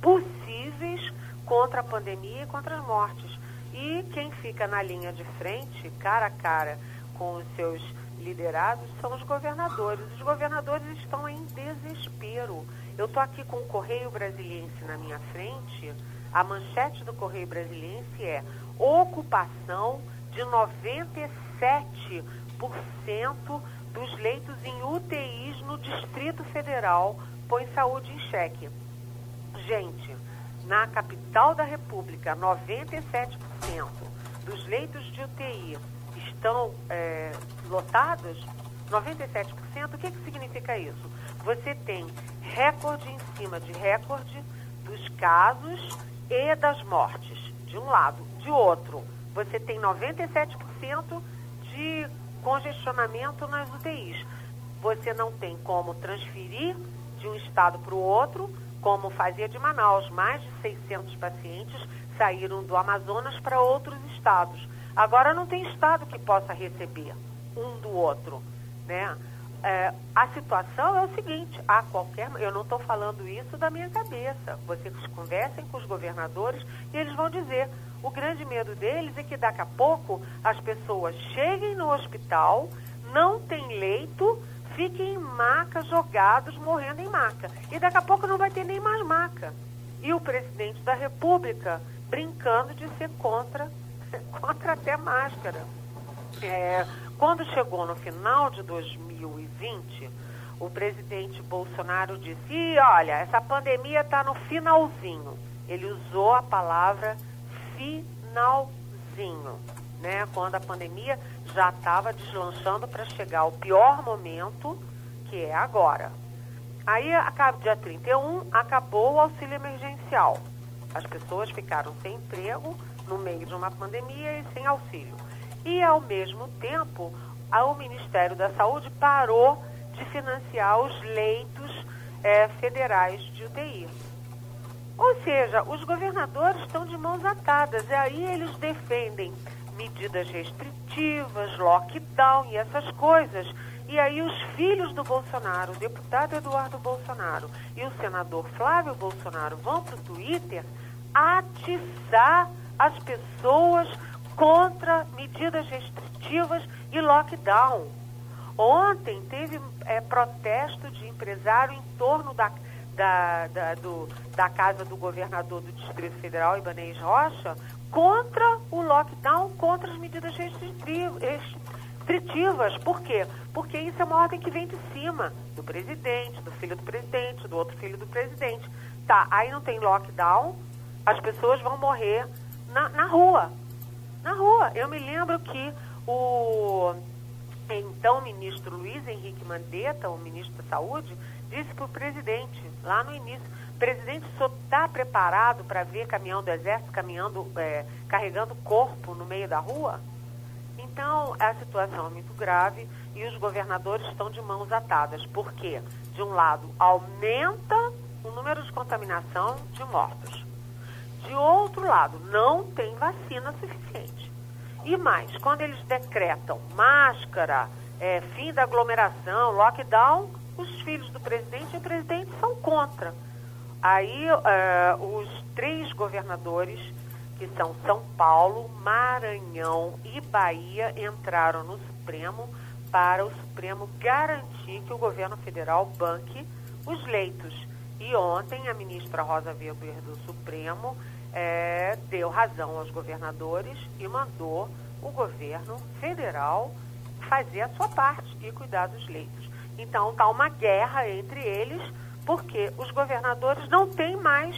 possíveis contra a pandemia e contra as mortes. E quem fica na linha de frente, cara a cara com os seus liderados, são os governadores. Os governadores estão em desespero. Eu estou aqui com o Correio Brasiliense na minha frente. A manchete do Correio Brasiliense é ocupação de 97% dos leitos em UTIs no Distrito Federal põe saúde em xeque. Gente, na capital da República, 97% dos leitos de UTI estão é, lotados, 97%, o que, que significa isso? Você tem recorde em cima de recorde dos casos e das mortes, de um lado. De outro, você tem 97% de congestionamento nas UTIs. Você não tem como transferir de um estado para o outro, como fazia de Manaus. Mais de 600 pacientes saíram do Amazonas para outros estados. Agora não tem estado que possa receber um do outro, né? É, a situação é o seguinte, a qualquer, eu não estou falando isso da minha cabeça. Vocês conversem com os governadores e eles vão dizer. O grande medo deles é que daqui a pouco as pessoas cheguem no hospital, não tem leito, fiquem em maca, jogados, morrendo em maca. E daqui a pouco não vai ter nem mais maca. E o presidente da República brincando de ser contra, contra até máscara. É, quando chegou no final de 2020, o presidente Bolsonaro disse: olha, essa pandemia está no finalzinho. Ele usou a palavra finalzinho, né? Quando a pandemia já estava deslanchando para chegar ao pior momento, que é agora. Aí, dia 31, acabou o auxílio emergencial. As pessoas ficaram sem emprego no meio de uma pandemia e sem auxílio. E, ao mesmo tempo, o Ministério da Saúde parou de financiar os leitos é, federais de UTI. Ou seja, os governadores estão de mãos atadas, e aí eles defendem medidas restritivas, lockdown e essas coisas. E aí os filhos do Bolsonaro, o deputado Eduardo Bolsonaro e o senador Flávio Bolsonaro vão para o Twitter atiçar as pessoas contra medidas restritivas e lockdown. Ontem teve é, protesto de empresário em torno da, da, da, do, da casa do governador do Distrito Federal, Ibanez Rocha, contra o lockdown, contra as medidas restritivas. Por quê? Porque isso é uma ordem que vem de cima, do presidente, do filho do presidente, do outro filho do presidente. Tá, aí não tem lockdown, as pessoas vão morrer na, na rua. Na rua. Eu me lembro que o então ministro Luiz Henrique Mandetta, o ministro da Saúde, disse para o presidente, lá no início, presidente só está preparado para ver caminhão do exército caminhando, é, carregando corpo no meio da rua? Então, a situação é muito grave e os governadores estão de mãos atadas, porque, de um lado, aumenta o número de contaminação de mortos. De outro lado, não tem vacina suficiente. E mais, quando eles decretam máscara, é, fim da aglomeração, lockdown, os filhos do presidente e o presidente são contra. Aí, é, os três governadores, que são São Paulo, Maranhão e Bahia, entraram no Supremo para o Supremo garantir que o governo federal banque os leitos. E ontem a ministra Rosa Weber do Supremo é, deu razão aos governadores e mandou o governo federal fazer a sua parte e cuidar dos leitos. Então está uma guerra entre eles, porque os governadores não têm mais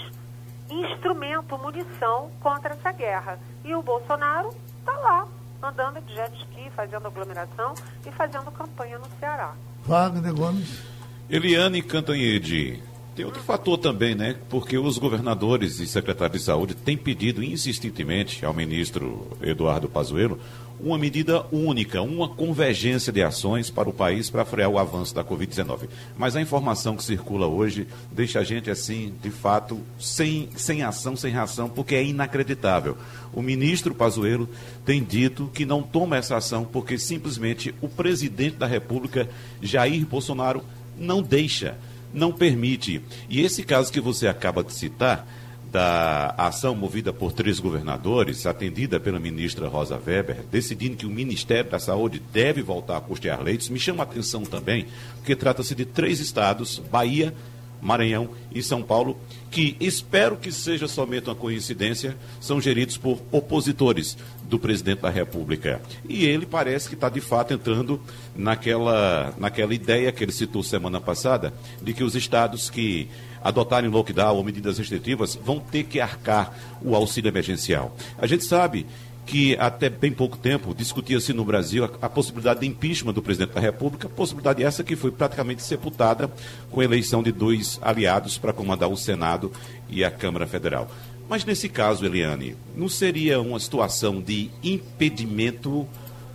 instrumento, munição contra essa guerra. E o Bolsonaro está lá, andando de jet ski, fazendo aglomeração e fazendo campanha no Ceará. Wagner Gomes. Eliane Cantanhede, tem outro fator também, né? Porque os governadores e secretários de saúde têm pedido insistentemente ao ministro Eduardo Pazuello uma medida única, uma convergência de ações para o país para frear o avanço da Covid-19. Mas a informação que circula hoje deixa a gente assim, de fato, sem, sem ação, sem reação, porque é inacreditável. O ministro Pazuello tem dito que não toma essa ação porque simplesmente o presidente da República, Jair Bolsonaro, não deixa não permite. E esse caso que você acaba de citar, da ação movida por três governadores, atendida pela ministra Rosa Weber, decidindo que o Ministério da Saúde deve voltar a custear leitos, me chama a atenção também, porque trata-se de três estados, Bahia, Maranhão e São Paulo, que espero que seja somente uma coincidência, são geridos por opositores do presidente da República. E ele parece que está de fato entrando naquela, naquela ideia que ele citou semana passada, de que os estados que adotarem lockdown ou medidas restritivas vão ter que arcar o auxílio emergencial. A gente sabe que até bem pouco tempo discutia-se no Brasil a, a, possibilidade de impeachment do presidente da República, possibilidade essa que foi praticamente sepultada com a eleição de dois aliados para comandar o Senado e a Câmara Federal. Mas nesse caso, Eliane, não seria uma situação de impedimento,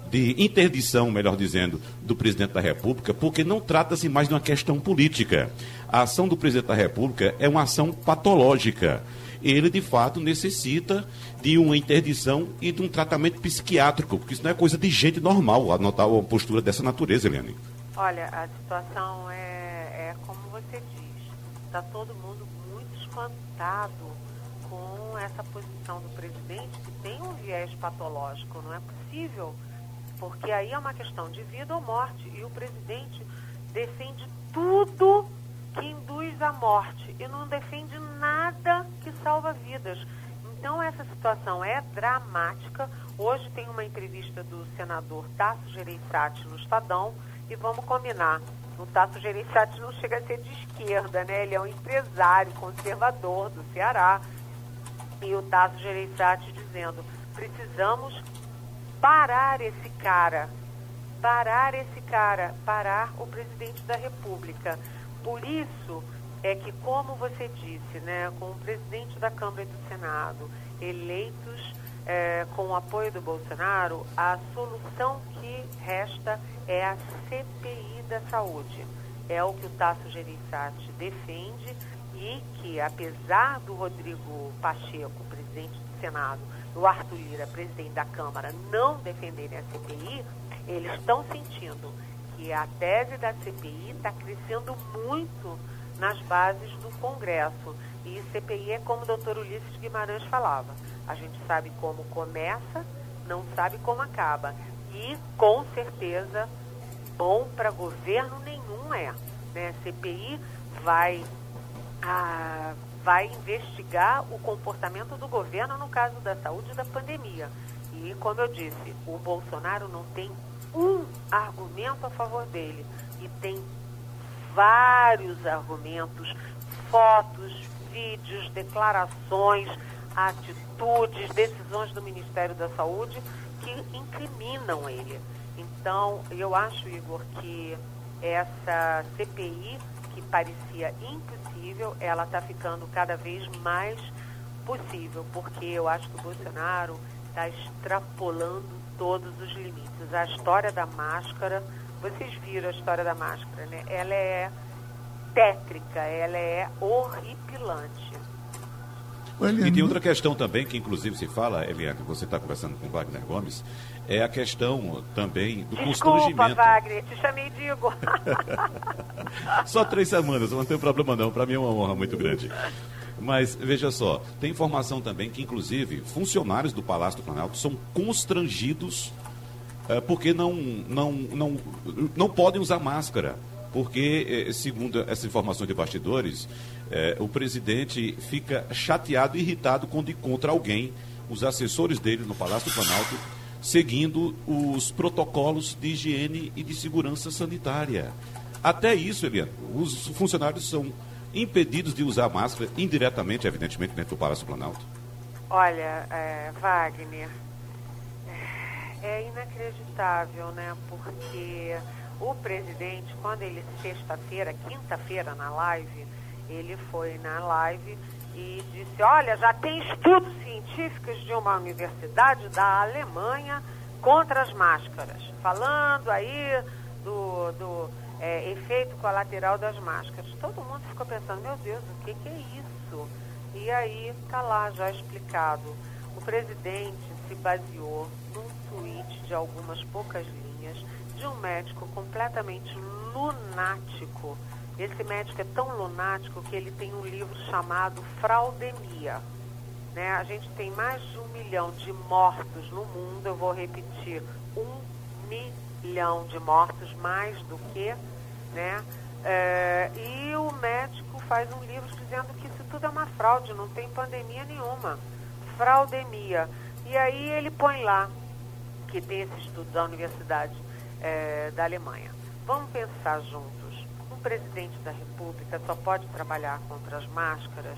de interdição, melhor dizendo, do presidente da República, porque não trata-se mais de uma questão política. A ação do presidente da República é uma ação patológica ele de fato necessita de uma interdição e de um tratamento psiquiátrico, porque isso não é coisa de gente normal anotar uma postura dessa natureza, Eliane. Olha, a situação é, é como você diz, está todo mundo muito espantado com essa posição do presidente que tem um viés patológico, não é possível, porque aí é uma questão de vida ou morte e o presidente defende tudo que induz à morte e não defende nada que salva vidas. Então essa situação é dramática. Hoje tem uma entrevista do senador Tasso Gereissati no Estadão e vamos combinar. O Tasso Gereissati não chega a ser de esquerda, né? Ele é um empresário conservador do Ceará. E o Tasso Gereissati dizendo, precisamos parar esse cara, parar esse cara, parar o presidente da República. Por isso é que, como você disse, né, com o presidente da Câmara e do Senado eleitos é, com o apoio do Bolsonaro, a solução que resta é a CPI da saúde. É o que o Tasso Gereissati defende e que, apesar do Rodrigo Pacheco, presidente do Senado, do Arthur Lira, presidente da Câmara, não defenderem a CPI, eles estão sentindo que a tese da CPI está crescendo muito nas bases do Congresso. E CPI é como o doutor Ulisses Guimarães falava. A gente sabe como começa, não sabe como acaba. E, com certeza, bom para governo nenhum é. Né? CPI vai, ah, vai investigar o comportamento do governo no caso da saúde e da pandemia. E, como eu disse, o Bolsonaro não tem um argumento a favor dele e tem vários argumentos, fotos, vídeos, declarações, atitudes, decisões do Ministério da Saúde que incriminam ele. Então, eu acho, Igor, que essa CPI, que parecia impossível, ela está ficando cada vez mais possível, porque eu acho que o Bolsonaro está extrapolando todos os limites. A história da máscara, vocês viram a história da máscara, né? Ela é tétrica, ela é horripilante. E tem outra questão também, que inclusive se fala, Eliane, você está conversando com Wagner Gomes, é a questão também do Desculpa, constrangimento. Wagner, te chamei de Igor. Só três semanas, não tem problema não, para mim é uma honra muito grande. Mas veja só, tem informação também que, inclusive, funcionários do Palácio do Planalto são constrangidos é, porque não, não, não, não podem usar máscara. Porque, é, segundo essas informações de bastidores, é, o presidente fica chateado irritado quando encontra alguém, os assessores dele no Palácio do Planalto, seguindo os protocolos de higiene e de segurança sanitária. Até isso, Eliane, os funcionários são impedidos de usar máscara indiretamente, evidentemente, dentro do Palácio Planalto? Olha, é, Wagner, é inacreditável, né? Porque o presidente, quando ele, sexta-feira, quinta-feira, na live, ele foi na live e disse: Olha, já tem estudos científicos de uma universidade da Alemanha contra as máscaras, falando aí do, do é, efeito colateral das máscaras. Todo mundo ficou pensando, meu Deus, o que, que é isso? E aí está lá já explicado. O presidente se baseou num tweet de algumas poucas linhas de um médico completamente lunático. Esse médico é tão lunático que ele tem um livro chamado Fraudemia. Né? A gente tem mais de um milhão de mortos no mundo, eu vou repetir, um milhão de mortos, mais do que, né? É, e o médico faz um livro dizendo que isso tudo é uma fraude, não tem pandemia nenhuma. Fraudemia. E aí ele põe lá, que tem esse estudo da Universidade é, da Alemanha. Vamos pensar juntos. Um presidente da República só pode trabalhar contra as máscaras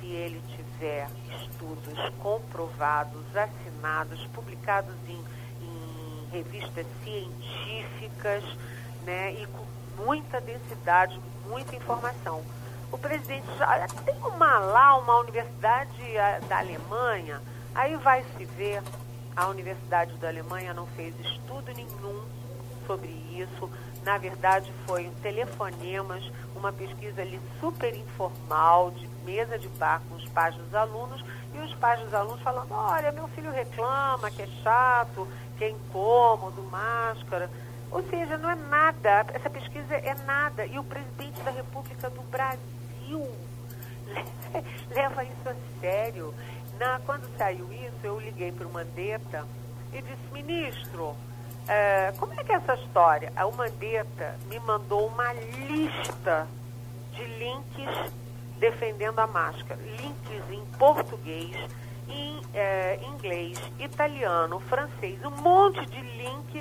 se ele tiver estudos comprovados, assinados, publicados em revistas científicas, né, e com muita densidade, muita informação. O presidente já tem uma lá, uma universidade da Alemanha, aí vai se ver, a Universidade da Alemanha não fez estudo nenhum sobre isso. Na verdade, foi um telefonemas, uma pesquisa ali super informal, de mesa de bar com os pais dos alunos, e os pais dos alunos falando, olha, meu filho reclama que é chato, que é incômodo, máscara. Ou seja, não é nada, essa pesquisa é nada. E o presidente da República do Brasil leva isso a sério. Na, quando saiu isso, eu liguei para o Mandetta e disse, ministro, é, como é que é essa história? O Mandetta me mandou uma lista de links defendendo a máscara. Links em português, em é, inglês, italiano, francês, um monte de link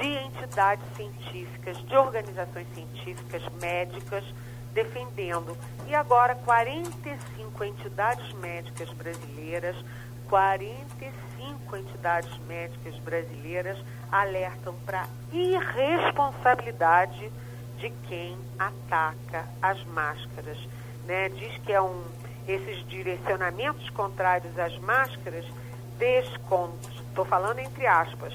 de entidades científicas, de organizações científicas, médicas, defendendo. E agora 45 entidades médicas brasileiras, 45 entidades médicas brasileiras alertam para irresponsabilidade de quem ataca as máscaras. Né? Diz que é um esses direcionamentos contrários às máscaras estou falando entre aspas,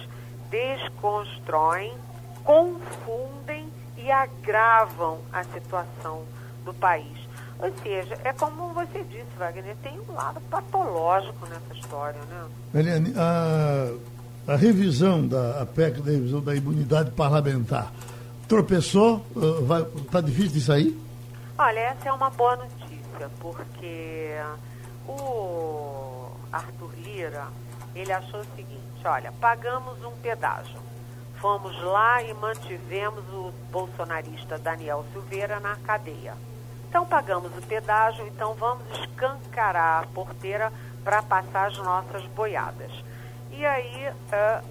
desconstroem, confundem e agravam a situação do país. Ou seja, é como você disse, Wagner, tem um lado patológico nessa história, né? Eliane, a, a revisão da a PEC, da revisão da imunidade parlamentar, tropeçou? Está uh, difícil de sair? Olha, essa é uma boa notícia porque o Arthur Lira, ele achou o seguinte, olha, pagamos um pedágio. Fomos lá e mantivemos o bolsonarista Daniel Silveira na cadeia. Então pagamos o pedágio, então vamos escancarar a porteira para passar as nossas boiadas. E aí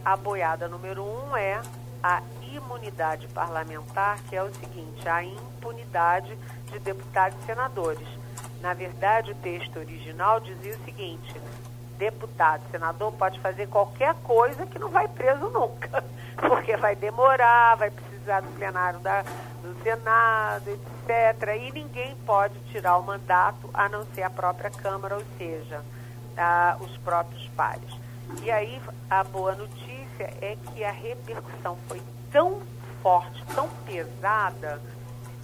a boiada número um é a imunidade parlamentar, que é o seguinte, a impunidade de deputados e senadores Na verdade, o texto original dizia o seguinte: deputado, senador pode fazer qualquer coisa que não vai preso nunca, porque vai demorar, vai precisar do plenário da, do Senado, etc. E ninguém pode tirar o mandato a não ser a própria Câmara, ou seja, a, os próprios pares. E aí a boa notícia é que a repercussão foi tão forte, tão pesada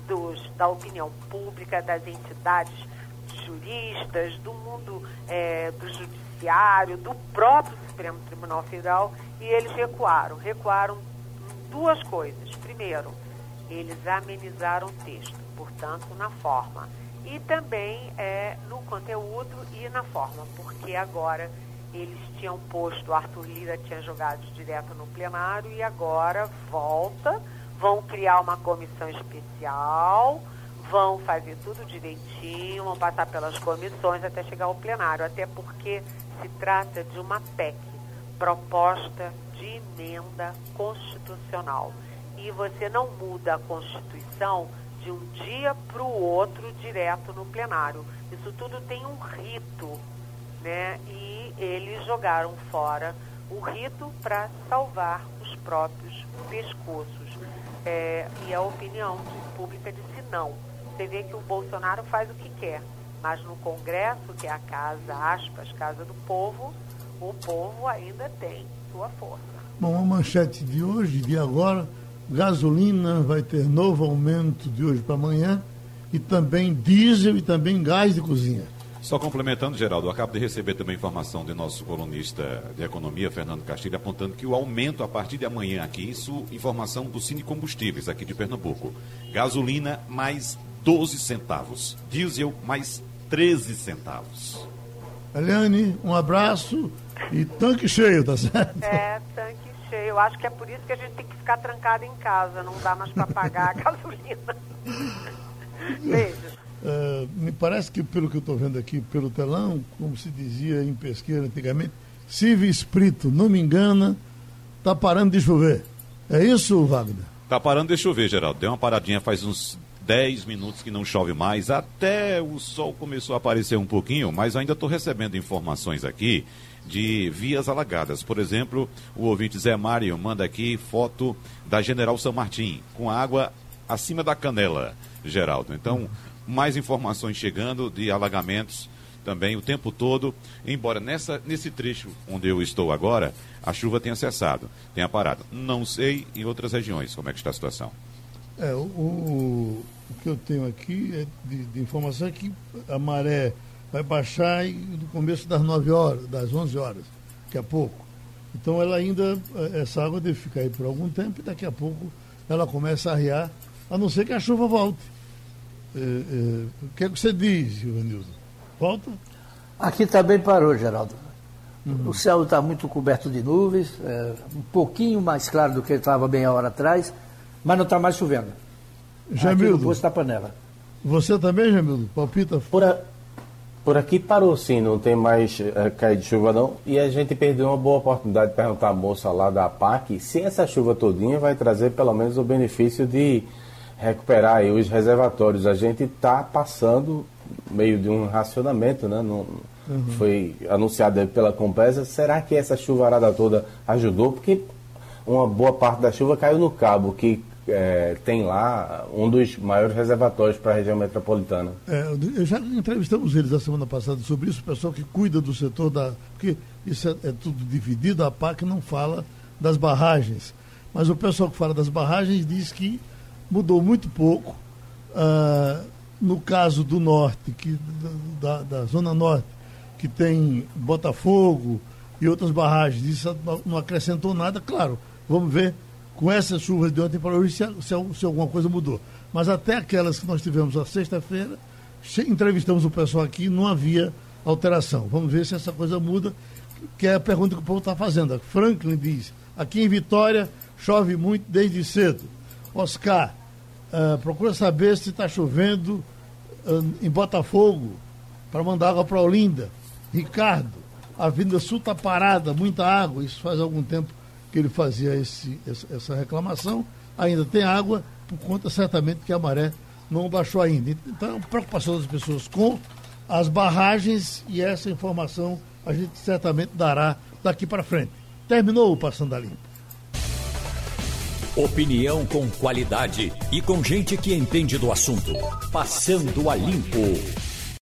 dos, da opinião pública, das entidades do mundo é, do judiciário, do próprio Supremo Tribunal Federal, e eles recuaram. Recuaram duas coisas. Primeiro, eles amenizaram o texto, portanto, na forma. E também é, no conteúdo e na forma, porque agora eles tinham posto, Arthur Lira tinha jogado direto no plenário e agora volta, vão criar uma comissão especial, vão fazer tudo direitinho, vão passar pelas comissões até chegar ao plenário, até porque se trata de uma PEC, proposta de emenda constitucional. E você não muda a Constituição de um dia para o outro direto no plenário. Isso tudo tem um rito, né? E eles jogaram fora o rito para salvar os próprios pescoços. É, e a opinião pública disse não. Você vê que o Bolsonaro faz o que quer, mas no Congresso, que é a casa, aspas, casa do povo, o povo ainda tem sua força. Bom, a manchete de hoje, de agora, gasolina vai ter novo aumento de hoje para amanhã e também diesel e também gás de cozinha. Só complementando, Geraldo, eu acabo de receber também informação de nosso colunista de economia, Fernando Castilho, apontando que o aumento a partir de amanhã aqui, isso informação do Cine Combustíveis aqui de Pernambuco. Gasolina mais 12 centavos, diesel mais 13 centavos. Eliane, um abraço e tanque cheio, tá certo? É, tanque cheio. Eu acho que é por isso que a gente tem que ficar trancado em casa, não dá mais para pagar a gasolina. Beijo. Uh, me parece que, pelo que eu estou vendo aqui pelo telão, como se dizia em pesquisa antigamente, Silvio Esprito, não me engana, está parando de chover. É isso, Wagner? Está parando de chover, Geraldo. Deu uma paradinha faz uns 10 minutos que não chove mais, até o sol começou a aparecer um pouquinho, mas ainda estou recebendo informações aqui de vias alagadas. Por exemplo, o ouvinte Zé Mário manda aqui foto da General São Martim, com água acima da canela, Geraldo. Então, mais informações chegando de alagamentos também o tempo todo, embora nessa, nesse trecho onde eu estou agora, a chuva tenha cessado, tenha parado. Não sei em outras regiões como é que está a situação. É, o, o, o que eu tenho aqui é de, de, informação é que a maré vai baixar no começo das 9 horas, das 11 horas, daqui a pouco. Então ela ainda, essa água deve ficar aí por algum tempo e daqui a pouco ela começa a arriar, a não ser que a chuva volte. É, é, o que é que você diz, Ivanildo? Volta? Aqui também parou, Geraldo. Uhum. O céu está muito coberto de nuvens, é, um pouquinho mais claro do que estava bem a hora atrás, mas não está mais chovendo. Jamildo. Aqui no da panela. Você também, Jamildo? Palpita? Por, a, por aqui parou sim, não tem mais é, cair de chuva não. E a gente perdeu uma boa oportunidade de perguntar à moça lá da PAC se essa chuva todinha vai trazer pelo menos o benefício de recuperar aí os reservatórios. A gente está passando meio de um racionamento, né? Não, uhum. Foi anunciado pela Compesa. Será que essa chuvarada toda ajudou? Porque uma boa parte da chuva caiu no Cabo, que é, tem lá um dos maiores reservatórios para a região metropolitana. É, eu já entrevistamos eles a semana passada sobre isso, o pessoal que cuida do setor da. Porque isso é, é tudo dividido, a PAC não fala das barragens. Mas o pessoal que fala das barragens diz que mudou muito pouco. Ah, no caso do norte, que, da, da, Zona Norte, que tem Botafogo e outras barragens, isso não acrescentou nada, claro, vamos ver com essas chuvas de ontem para hoje se, se, se alguma coisa mudou. Mas até aquelas que nós tivemos na sexta-feira, entrevistamos o pessoal aqui, não havia alteração. Vamos ver se essa coisa muda, que é a pergunta que o povo está fazendo. Franklin diz, aqui em Vitória chove muito desde cedo. Oscar, uh, procura saber se está chovendo uh, em Botafogo para mandar água para Olinda. Ricardo, a Avenida Sul está parada, muita água. Isso faz algum tempo que ele fazia esse, essa reclamação. Ainda tem água, por conta certamente que a maré não baixou ainda. Então, preocupação das pessoas com as barragens e essa informação a gente certamente dará daqui para frente. Terminou o Passando a Limpo. Opinião com qualidade e com gente que entende do assunto. Passando a Limpo.